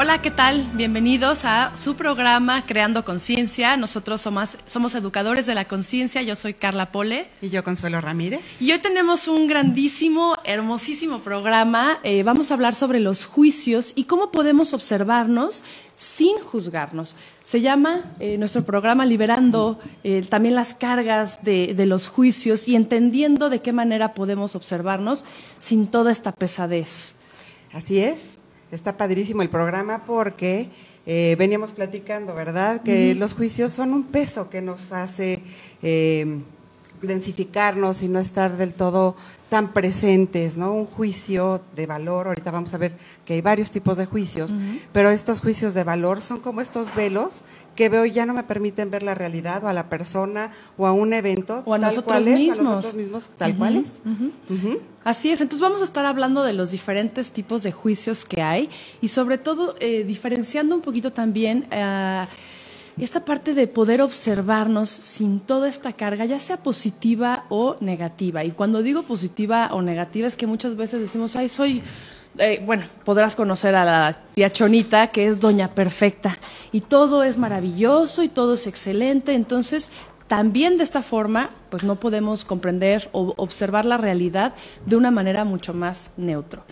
Hola, ¿qué tal? Bienvenidos a su programa Creando Conciencia. Nosotros somos, somos educadores de la conciencia. Yo soy Carla Pole. Y yo Consuelo Ramírez. Y hoy tenemos un grandísimo, hermosísimo programa. Eh, vamos a hablar sobre los juicios y cómo podemos observarnos sin juzgarnos. Se llama eh, nuestro programa Liberando eh, también las cargas de, de los juicios y entendiendo de qué manera podemos observarnos sin toda esta pesadez. Así es. Está padrísimo el programa porque eh, veníamos platicando, ¿verdad? Que los juicios son un peso que nos hace eh, densificarnos y no estar del todo tan presentes, ¿no? Un juicio de valor, ahorita vamos a ver que hay varios tipos de juicios, pero estos juicios de valor son como estos velos que veo ya no me permiten ver la realidad o a la persona o a un evento o a nosotros mismos, a nosotros mismos tal cual es. Así es, entonces vamos a estar hablando de los diferentes tipos de juicios que hay y sobre todo eh, diferenciando un poquito también eh, esta parte de poder observarnos sin toda esta carga, ya sea positiva o negativa. Y cuando digo positiva o negativa es que muchas veces decimos, ay, soy... Eh, bueno, podrás conocer a la tía Chonita, que es doña perfecta, y todo es maravilloso y todo es excelente, entonces también de esta forma, pues no podemos comprender o observar la realidad de una manera mucho más neutro.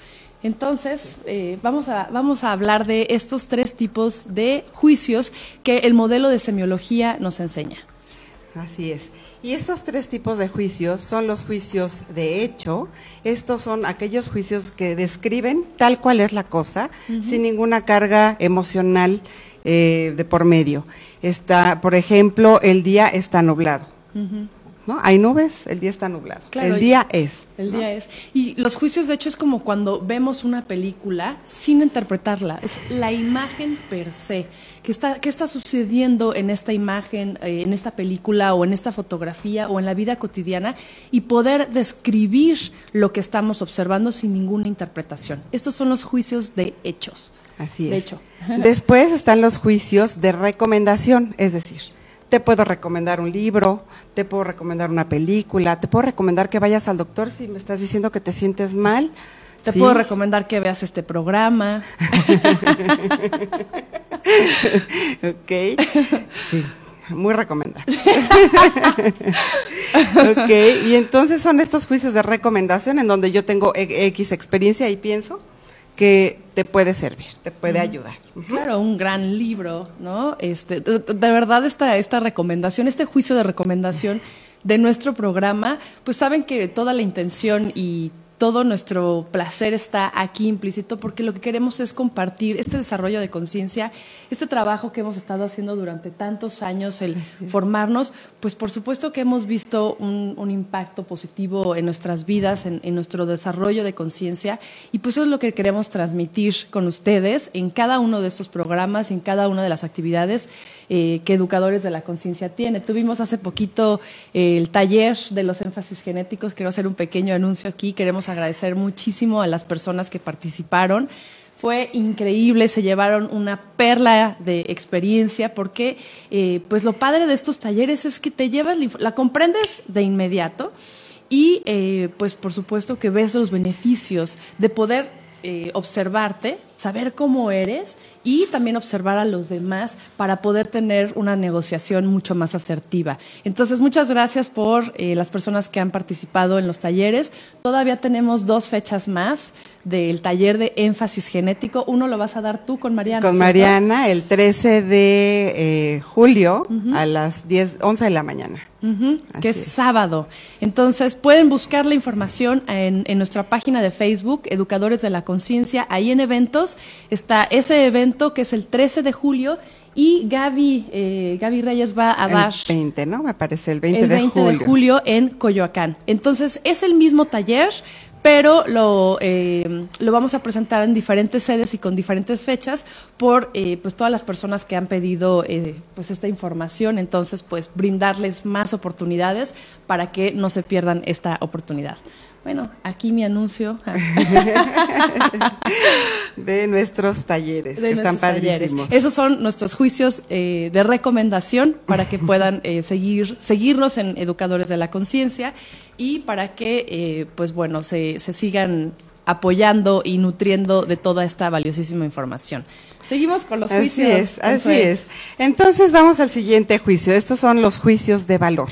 Entonces, eh, vamos, a, vamos a hablar de estos tres tipos de juicios que el modelo de semiología nos enseña. Así es. Y estos tres tipos de juicios son los juicios de hecho. Estos son aquellos juicios que describen tal cual es la cosa, sin ninguna carga emocional eh, de por medio. Está, por ejemplo, el día está nublado. ¿No? Hay nubes, el día está nublado. el día es. El día es. Y los juicios, de hecho, es como cuando vemos una película sin interpretarla. Es la imagen per se. ¿Qué está, qué está sucediendo en esta imagen, eh, en esta película o en esta fotografía o en la vida cotidiana? Y poder describir lo que estamos observando sin ninguna interpretación. Estos son los juicios de hechos. Así es. De hecho. Después están los juicios de recomendación, es decir, te puedo recomendar un libro, te puedo recomendar una película, te puedo recomendar que vayas al doctor si me estás diciendo que te sientes mal. Te puedo recomendar que veas este programa. ok. Sí, muy recomendable. ok, y entonces son estos juicios de recomendación en donde yo tengo X experiencia y pienso que te puede servir, te puede ayudar. Claro, un gran libro, ¿no? Este, de, verdad esta, esta recomendación, este juicio de recomendación de nuestro programa, pues saben que toda la intención y todo nuestro placer está aquí implícito porque lo que queremos es compartir este desarrollo de conciencia, este trabajo que hemos estado haciendo durante tantos años, el formarnos, pues por supuesto que hemos visto un, impacto positivo en nuestras vidas, en, nuestro desarrollo de conciencia y pues eso es lo que queremos transmitir con ustedes en cada uno de estos programas, en cada una de las actividades eh, que Educadores de la Conciencia tiene. Tuvimos hace poquito eh, el taller de los énfasis genéticos, quiero hacer un pequeño anuncio aquí, queremos agradecer muchísimo a las personas que participaron. Fue increíble, se llevaron una perla de experiencia porque eh, pues lo padre de estos talleres es que te llevas, la comprendes de inmediato y eh, pues por supuesto que ves los beneficios de poder eh, observarte, saber cómo eres y también observar a los demás para poder tener una negociación mucho más asertiva. Entonces, muchas gracias por eh, las personas que han participado en los talleres. Todavía tenemos dos fechas más del taller de énfasis genético. Uno lo vas a dar tú con Mariana. Con Mariana, el 13 de eh, julio a las 10, 11 de la mañana. que es, sábado. Entonces, pueden buscar la información en, en nuestra página de Facebook, Educadores de la Conciencia. Ahí en eventos está ese evento que es el 13 de julio y Gaby, eh, Gaby Reyes va a dar... El 20, ¿no? Me parece el 20, el 20 de, julio. de julio en Coyoacán. Entonces, es el mismo taller, pero lo, eh, lo vamos a presentar en diferentes sedes y con diferentes fechas por eh, pues todas las personas que han pedido eh, pues esta información, entonces pues brindarles más oportunidades para que no se pierdan esta oportunidad. Bueno, aquí mi anuncio. de nuestros talleres, que están padrísimos. Esos son nuestros juicios eh, de recomendación para que puedan eh, seguir, seguirnos en Educadores de la Conciencia y para que, eh, pues bueno, se, se sigan apoyando y nutriendo de toda esta valiosísima información. Seguimos con los juicios. Así es, así es. Entonces vamos al siguiente juicio. Estos son los juicios de valor.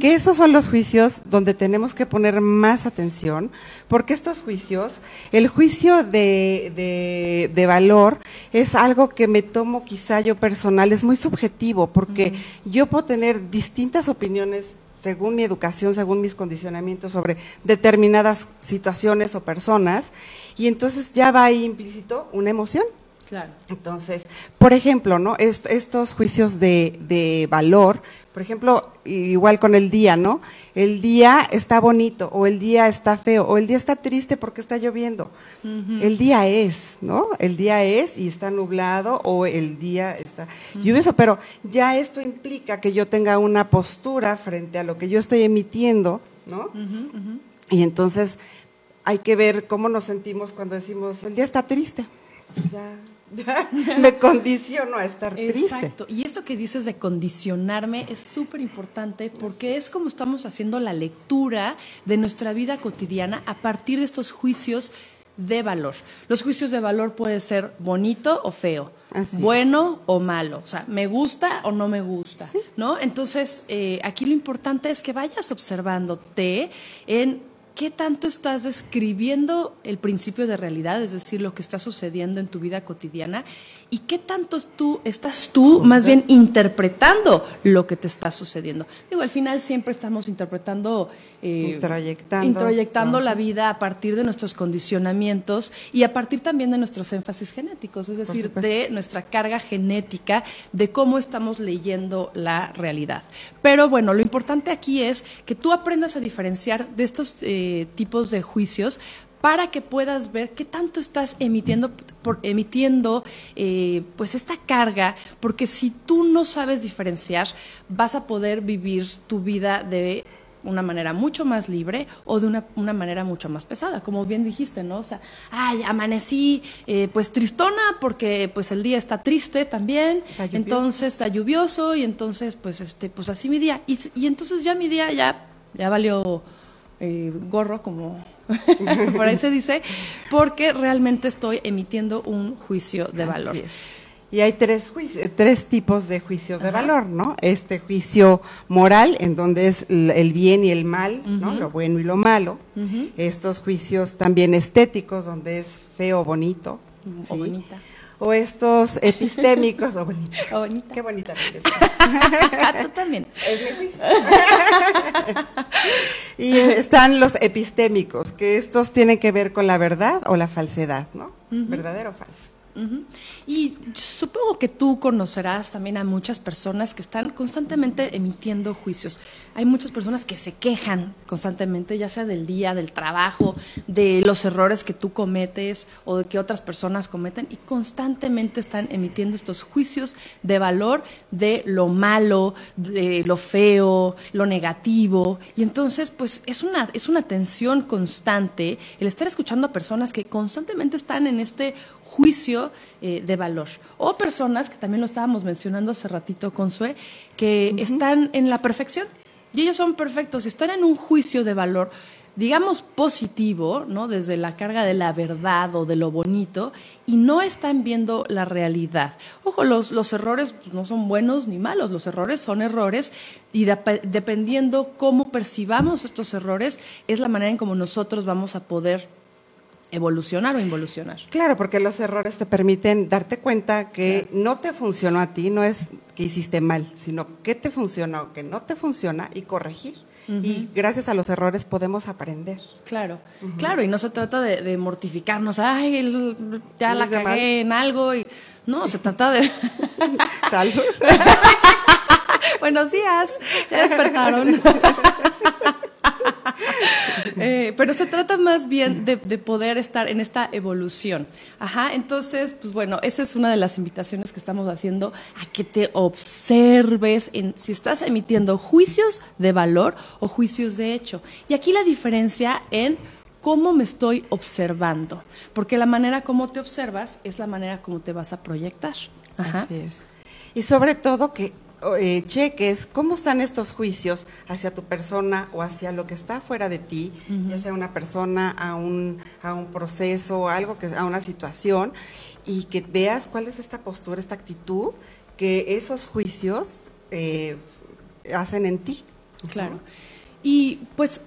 Que estos son los juicios donde tenemos que poner más atención, porque estos juicios, el juicio de, de, de valor es algo que me tomo quizá yo personal, es muy subjetivo, porque yo puedo tener distintas opiniones según mi educación, según mis condicionamientos sobre determinadas situaciones o personas, y entonces ya va ahí implícito una emoción. Claro. Entonces, por ejemplo, ¿no? Est estos juicios de, de, valor, por ejemplo, igual con el día, ¿no? El día está bonito, o el día está feo, o el día está triste porque está lloviendo. Uh -huh. El día es, ¿no? El día es y está nublado, o el día está uh -huh. lluvioso, pero ya esto implica que yo tenga una postura frente a lo que yo estoy emitiendo, ¿no? Uh -huh. Y entonces hay que ver cómo nos sentimos cuando decimos, el día está triste. Ya, me condiciono a estar triste. Exacto. Y esto que dices de condicionarme es súper importante porque es como estamos haciendo la lectura de nuestra vida cotidiana a partir de estos juicios de valor. Los juicios de valor puede ser bonito o feo, Así bueno o malo, o sea, me gusta o no me gusta, ¿Sí? ¿no? Entonces, eh, aquí lo importante es que vayas observándote en ¿qué tanto estás describiendo el principio de realidad, es decir, lo que está sucediendo en tu vida cotidiana? ¿Y qué tanto tú estás tú más bien interpretando lo que te está sucediendo? Digo, al final siempre estamos interpretando, eh, introyectando, introyectando no, la vida a partir de nuestros condicionamientos y a partir también de nuestros énfasis genéticos, es decir, de nuestra carga genética, de cómo estamos leyendo la realidad. Pero bueno, lo importante aquí es que tú aprendas a diferenciar de estos eh, tipos de juicios para que puedas ver qué tanto estás emitiendo, por, emitiendo eh, pues esta carga, porque si tú no sabes diferenciar, vas a poder vivir tu vida de una manera mucho más libre o de una, una, manera mucho más pesada, como bien dijiste, ¿no? O sea, ay, amanecí eh, pues tristona porque pues el día está triste también, está entonces está lluvioso y entonces pues este pues así mi día y, y entonces ya mi día ya ya valió eh, gorro, como por ahí se dice, porque realmente estoy emitiendo un juicio de valor. Y hay tres, juicios, tres tipos de juicios Ajá. de valor, ¿no? Este juicio moral, en donde es el bien y el mal, uh -huh. ¿no? Lo bueno y lo malo. Uh -huh. Estos juicios también estéticos, donde es feo o bonito. O ¿sí? bonita. O estos epistémicos, o bonita. O bonita. Qué bonita. Tú también. Es mi juicio. y están los epistémicos, que estos tienen que ver con la verdad o la falsedad, ¿no? Uh -huh. ¿Verdadero o falso? Y supongo que tú conocerás también a muchas personas que están constantemente emitiendo juicios. Hay muchas personas que se quejan constantemente, ya sea del día, del trabajo, de los errores que tú cometes o de que otras personas cometen, y constantemente están emitiendo estos juicios de valor de lo malo, de lo feo, lo negativo. Y entonces, pues es una, es una tensión constante el estar escuchando a personas que constantemente están en este eh, de valor. O personas, que también lo estábamos mencionando hace ratito con Sue, que uh -huh. están en la perfección. Y ellos son perfectos, y están en un juicio de valor, digamos positivo, ¿no? Desde la carga de la verdad o de lo bonito, y no están viendo la realidad. Ojo, los, los errores no son buenos ni malos, los errores son errores, y de, dependiendo cómo percibamos estos errores, es la manera en cómo nosotros vamos a poder evolucionar o involucionar. Claro, porque los errores te permiten darte cuenta que claro. no te funcionó a ti, no es que hiciste mal, sino que te funcionó, que no te funciona y corregir. Uh -huh. Y gracias a los errores podemos aprender. Claro, uh -huh. claro, y no se trata de, de mortificarnos, ay, el, ya la cagué mal? en algo, y no, se trata de... Salud. Buenos días, ya despertaron. Eh, pero se trata más bien de, poder estar en esta evolución. Ajá, entonces, pues bueno, esa es una de las invitaciones que estamos haciendo a que te observes en si estás emitiendo juicios de valor o juicios de hecho. Y aquí la diferencia en cómo me estoy observando, porque la manera como te observas es la manera como te vas a proyectar. Así es. Y sobre todo que eh, cheques cómo están estos juicios hacia tu persona o hacia lo que está fuera de ti, ya sea una persona, a un, a un proceso, algo que, a una situación, y que veas cuál es esta postura, esta actitud que esos juicios eh, hacen en ti. Claro. Y pues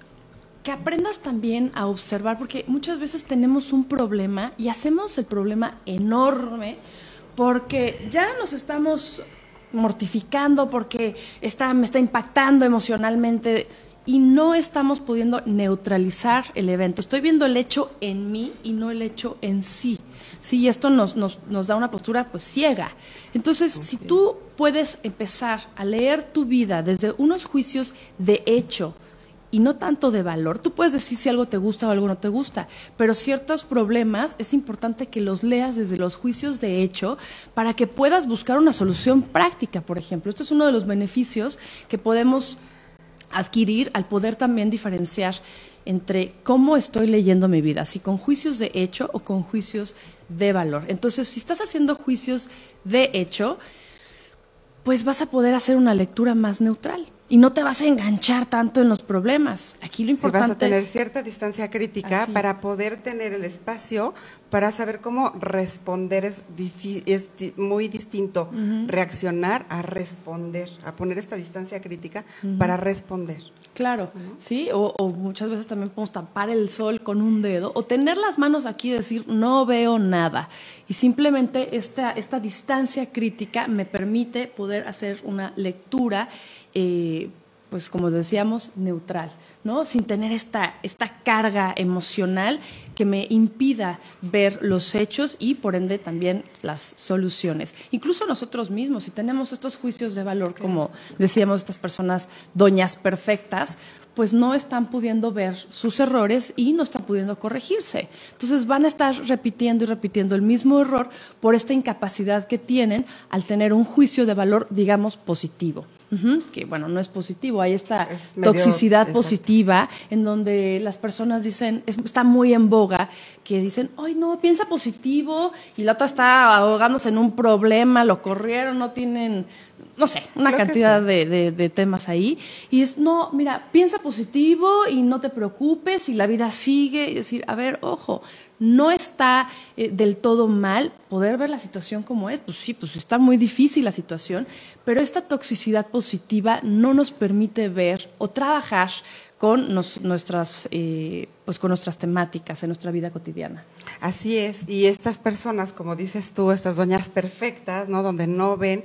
que aprendas también a observar, porque muchas veces tenemos un problema y hacemos el problema enorme porque ya nos estamos mortificando, porque está, me está impactando emocionalmente y no estamos pudiendo neutralizar el evento. Estoy viendo el hecho en mí y no el hecho en sí. Sí, esto nos, nos, nos da una postura pues ciega. Entonces, si tú puedes empezar a leer tu vida desde unos juicios de hecho, y no tanto de valor. Tú puedes decir si algo te gusta o algo no te gusta, pero ciertos problemas es importante que los leas desde los juicios de hecho para que puedas buscar una solución práctica, por ejemplo. Esto es uno de los beneficios que podemos adquirir al poder también diferenciar entre cómo estoy leyendo mi vida, si con juicios de hecho o con juicios de valor. Entonces, si estás haciendo juicios de hecho, pues vas a poder hacer una lectura más neutral y no te vas a enganchar tanto en los problemas. Aquí lo importante vas a tener cierta distancia crítica para poder tener el espacio para saber cómo responder es, es muy distinto reaccionar a responder, a poner esta distancia crítica para responder. Claro, sí, o, o, muchas veces también podemos tapar el sol con un dedo o tener las manos aquí y decir no veo nada. Y simplemente esta, esta distancia crítica me permite poder hacer una lectura eh, pues como decíamos, neutral, ¿no? Sin tener esta, esta carga emocional que me impida ver los hechos y por ende también las soluciones. Incluso nosotros mismos, si tenemos estos juicios de valor, como decíamos, estas personas doñas perfectas, pues no están pudiendo ver sus errores y no están pudiendo corregirse. Entonces van a estar repitiendo y repitiendo el mismo error por esta incapacidad que tienen al tener un juicio de valor, digamos, positivo que bueno, no es positivo, hay esta toxicidad positiva en donde las personas dicen, está muy en boga, que dicen, ay no, piensa positivo y la otra está ahogándose en un problema, lo corrieron, no tienen no sé, una cantidad de, de, temas ahí. Y es, no, mira, piensa positivo y no te preocupes y la vida sigue. Y decir, a ver, ojo, no está eh, del todo mal poder ver la situación como es. Pues sí, pues está muy difícil la situación, pero esta toxicidad positiva no nos permite ver o trabajar con nuestras eh, pues con nuestras temáticas en nuestra vida cotidiana. Así es, y estas personas, como dices tú, estas doñas perfectas, ¿no? Donde no ven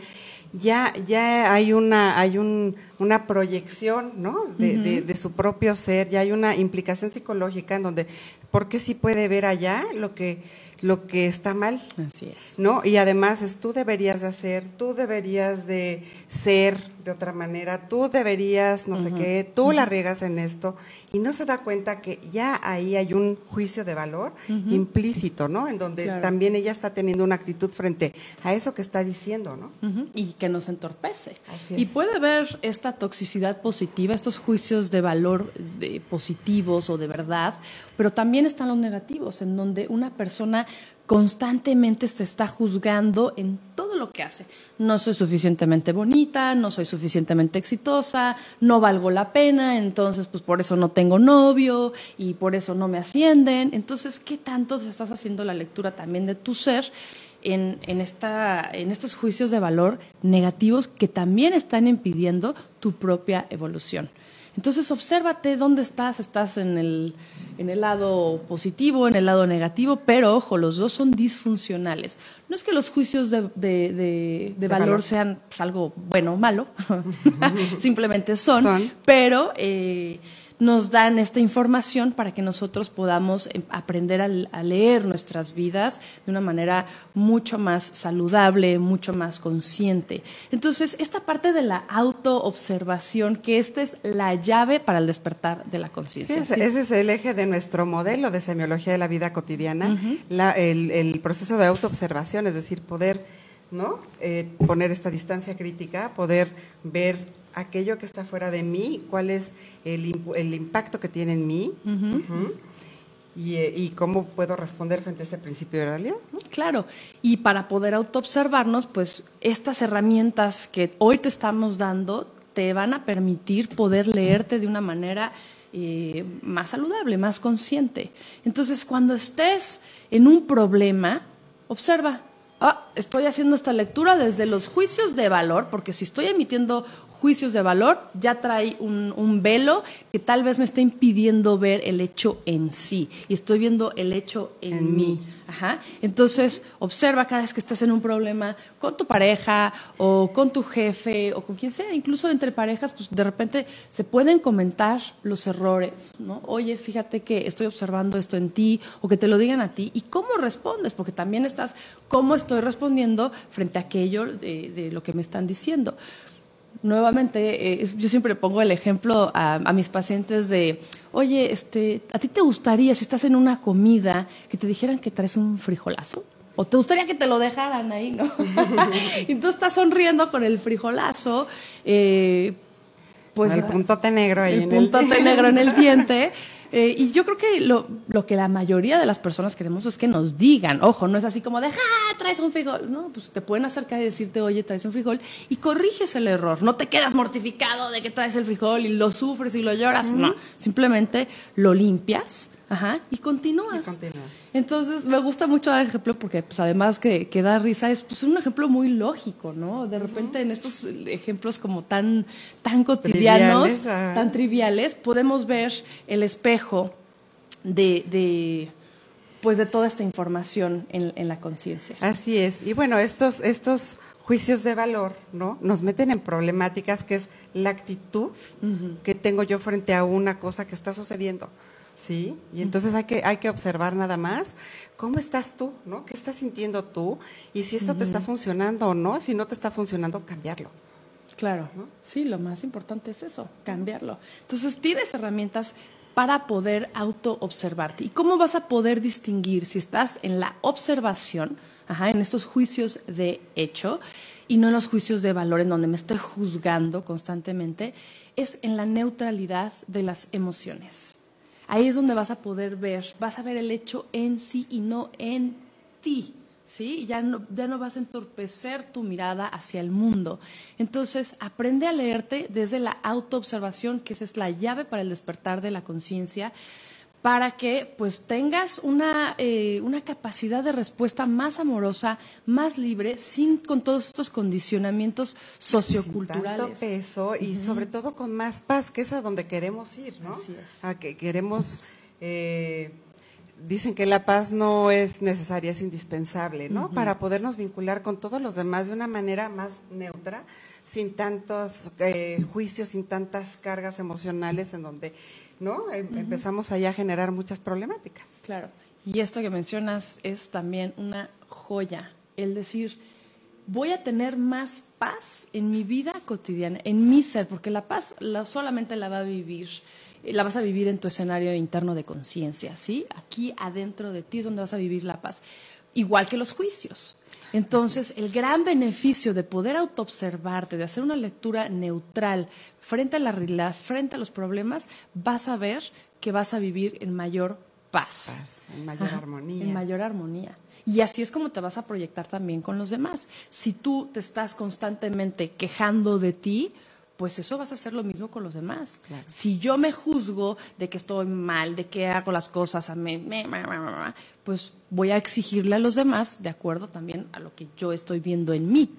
ya, ya hay una, hay un, una proyección, ¿no? De, de, su propio ser, ya hay una implicación psicológica en donde, ¿por qué sí puede ver allá lo que, lo que está mal? Así es. ¿No? Y además es tú deberías de hacer, tú deberías de ser de otra manera, tú deberías, no sé qué, tú la riegas en esto, y no se da cuenta que ya ahí hay un juicio de valor implícito, ¿no? En donde también ella está teniendo una actitud frente a eso que está diciendo, ¿no? Y que nos entorpece. Y puede haber esta toxicidad positiva, estos juicios de valor de positivos o de verdad, pero también están los negativos, en donde una persona constantemente se está juzgando en todo lo que hace. No soy suficientemente bonita, no soy suficientemente exitosa, no valgo la pena, entonces pues por eso no tengo novio y por eso no me ascienden. Entonces, ¿qué tanto estás haciendo la lectura también de tu ser en, en, esta, en estos juicios de valor negativos que también están impidiendo tu propia evolución? Entonces, obsérvate dónde estás, estás en el en el lado positivo, en el lado negativo, pero ojo, los dos son disfuncionales. No es que los juicios de, de, valor, sean pues, algo bueno o malo, simplemente son, pero eh, nos dan esta información para que nosotros podamos em, aprender a, leer nuestras vidas de una manera mucho más saludable, mucho más consciente. Entonces, esta parte de la autoobservación, que esta es la llave para el despertar de la conciencia. ese, es el eje de nuestro modelo de semiología de la vida cotidiana, el, proceso de autoobservación, es decir, poder ¿no? Eh, poner esta distancia crítica, poder ver aquello que está fuera de mí, cuál es el, el impacto que tiene en mí. Eh, y, cómo puedo responder frente a este principio de realidad. Claro, y para poder autoobservarnos, pues estas herramientas que hoy te estamos dando te van a permitir poder leerte de una manera eh, más saludable, más consciente. Entonces, cuando estés en un problema, observa, ah, estoy haciendo esta lectura desde los juicios de valor, porque si estoy emitiendo juicios de valor, ya trae un, velo que tal vez me está impidiendo ver el hecho en sí. Y estoy viendo el hecho en, mí. Ajá. Entonces, observa cada vez que estás en un problema con tu pareja o con tu jefe o con quien sea, incluso entre parejas, pues de repente se pueden comentar los errores, ¿no? Oye, fíjate que estoy observando esto en ti o que te lo digan a ti y cómo respondes, porque también estás, cómo estoy respondiendo frente a aquello de, de lo que me están diciendo nuevamente, eh, yo siempre pongo el ejemplo a, mis pacientes de, oye, este, ¿a ti te gustaría, si estás en una comida, que te dijeran que traes un frijolazo? ¿O te gustaría que te lo dejaran ahí, no? y tú estás sonriendo con el frijolazo, eh, pues... El puntote negro ahí el puntote negro en el diente. Eh, y yo creo que lo, lo, que la mayoría de las personas queremos es que nos digan, ojo, no es así como de, ¡ah, traes un frijol! No, pues te pueden acercar y decirte, oye, traes un frijol, y corriges el error. No te quedas mortificado de que traes el frijol y lo sufres y lo lloras. No, simplemente lo limpias Ajá, y continúas. Entonces, me gusta mucho dar ejemplo porque, pues, además que, que da risa, es pues, un ejemplo muy lógico, ¿no? De repente, en estos ejemplos como tan, tan cotidianos, tan triviales, podemos ver el espejo de, de pues, de toda esta información en, en la conciencia. Así es. Y bueno, estos, estos juicios de valor, ¿no? Nos meten en problemáticas que es la actitud que tengo yo frente a una cosa que está sucediendo. ¿Sí? Y entonces hay que, hay que observar nada más cómo estás tú, ¿no? ¿Qué estás sintiendo tú? Y si esto te está funcionando o no, si no te está funcionando, cambiarlo. Claro, sí, lo más importante es eso, cambiarlo. Entonces tienes herramientas para poder auto-observarte. ¿Y cómo vas a poder distinguir si estás en la observación, ajá, en estos juicios de hecho, y no en los juicios de valor en donde me estoy juzgando constantemente? Es en la neutralidad de las emociones. Ahí es donde vas a poder ver, vas a ver el hecho en sí y no en ti. ¿Sí? Ya no, ya no vas a entorpecer tu mirada hacia el mundo. Entonces, aprende a leerte desde la autoobservación, que esa es la llave para el despertar de la conciencia para que pues tengas una, eh, una capacidad de respuesta más amorosa, más libre, sin con todos estos condicionamientos socioculturales. Sin peso y sobre todo con más paz, que es a donde queremos ir, ¿no? Así es. A que queremos... Eh, dicen que la paz no es necesaria, es indispensable, ¿no? Para podernos vincular con todos los demás de una manera más neutra, sin tantos eh, juicios, sin tantas cargas emocionales en donde ¿no? Em, empezamos allá a generar muchas problemáticas. Claro. Y esto que mencionas es también una joya, el decir, voy a tener más paz en mi vida cotidiana, en mi ser, porque la paz la, solamente la va a vivir, la vas a vivir en tu escenario interno de conciencia, ¿sí? Aquí adentro de ti es donde vas a vivir la paz, igual que los juicios. Entonces, el gran beneficio de poder autoobservarte, de hacer una lectura neutral frente a la realidad, frente a los problemas, vas a ver que vas a vivir en mayor paz. en mayor armonía. En mayor armonía. Y así es como te vas a proyectar también con los demás. Si tú te estás constantemente quejando de ti, pues eso vas a hacer lo mismo con los demás. Si yo me juzgo de que estoy mal, de que hago las cosas, a mí, pues voy a exigirle a los demás de acuerdo también a lo que yo estoy viendo en mí.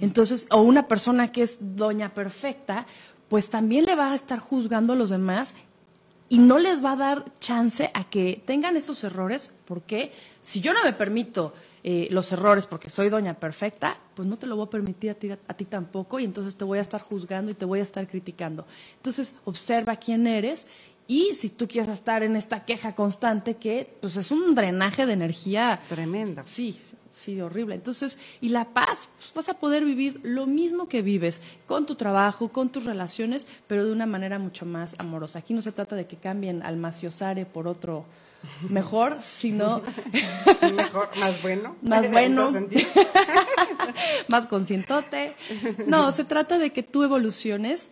Entonces, o una persona que es doña perfecta, pues también le va a estar juzgando a los demás y no les va a dar chance a que tengan esos errores, porque si yo no me permito eh, los errores porque soy doña perfecta, pues no te lo voy a permitir a ti, a ti tampoco y entonces te voy a estar juzgando y te voy a estar criticando. Entonces, observa quién eres y si tú quieres estar en esta queja constante que pues es un drenaje de energía tremenda. Sí, sí, horrible. Entonces, y la paz, pues vas a poder vivir lo mismo que vives con tu trabajo, con tus relaciones, pero de una manera mucho más amorosa. Aquí no se trata de que cambien al maciosare por otro mejor, sino mejor, más bueno, más bueno, más conscientote. No, se trata de que tú evoluciones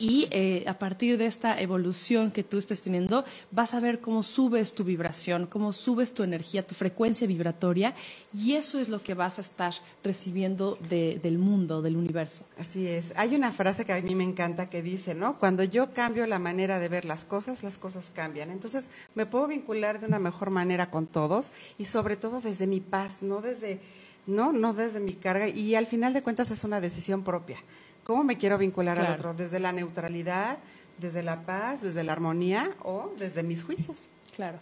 y eh, a partir de esta evolución que tú estés teniendo, vas a ver cómo subes tu vibración, cómo subes tu energía, tu frecuencia vibratoria, y eso es lo que vas a estar recibiendo del mundo, del universo. Así es. Hay una frase que a mí me encanta que dice, ¿no? Cuando yo cambio la manera de ver las cosas, las cosas cambian. Entonces, me puedo vincular de una mejor manera con todos y sobre todo desde mi paz, no desde, no, no desde mi carga. Y al final de cuentas es una decisión propia. ¿Cómo me quiero vincular al otro? ¿Desde la neutralidad, desde la paz, desde la armonía o desde mis juicios? Claro.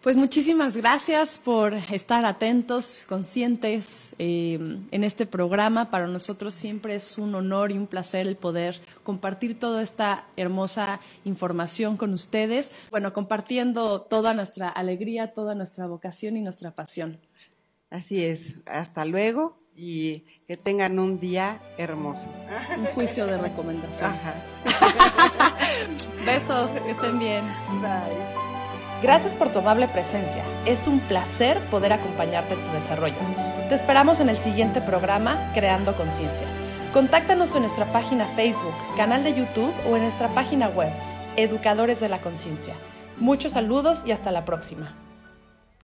Pues muchísimas gracias por estar atentos, conscientes eh, en este programa. Para nosotros siempre es un honor y un placer el poder compartir toda esta hermosa información con ustedes. Bueno, compartiendo toda nuestra alegría, toda nuestra vocación y nuestra pasión. Así es. Hasta luego y que tengan un día hermoso. Un juicio de recomendación. Besos, que estén bien. Bye. Gracias por tu amable presencia. Es un placer poder acompañarte en tu desarrollo. Te esperamos en el siguiente programa Creando Conciencia. Contáctanos en nuestra página Facebook, canal de YouTube o en nuestra página web, Educadores de la Conciencia. Muchos saludos y hasta la próxima.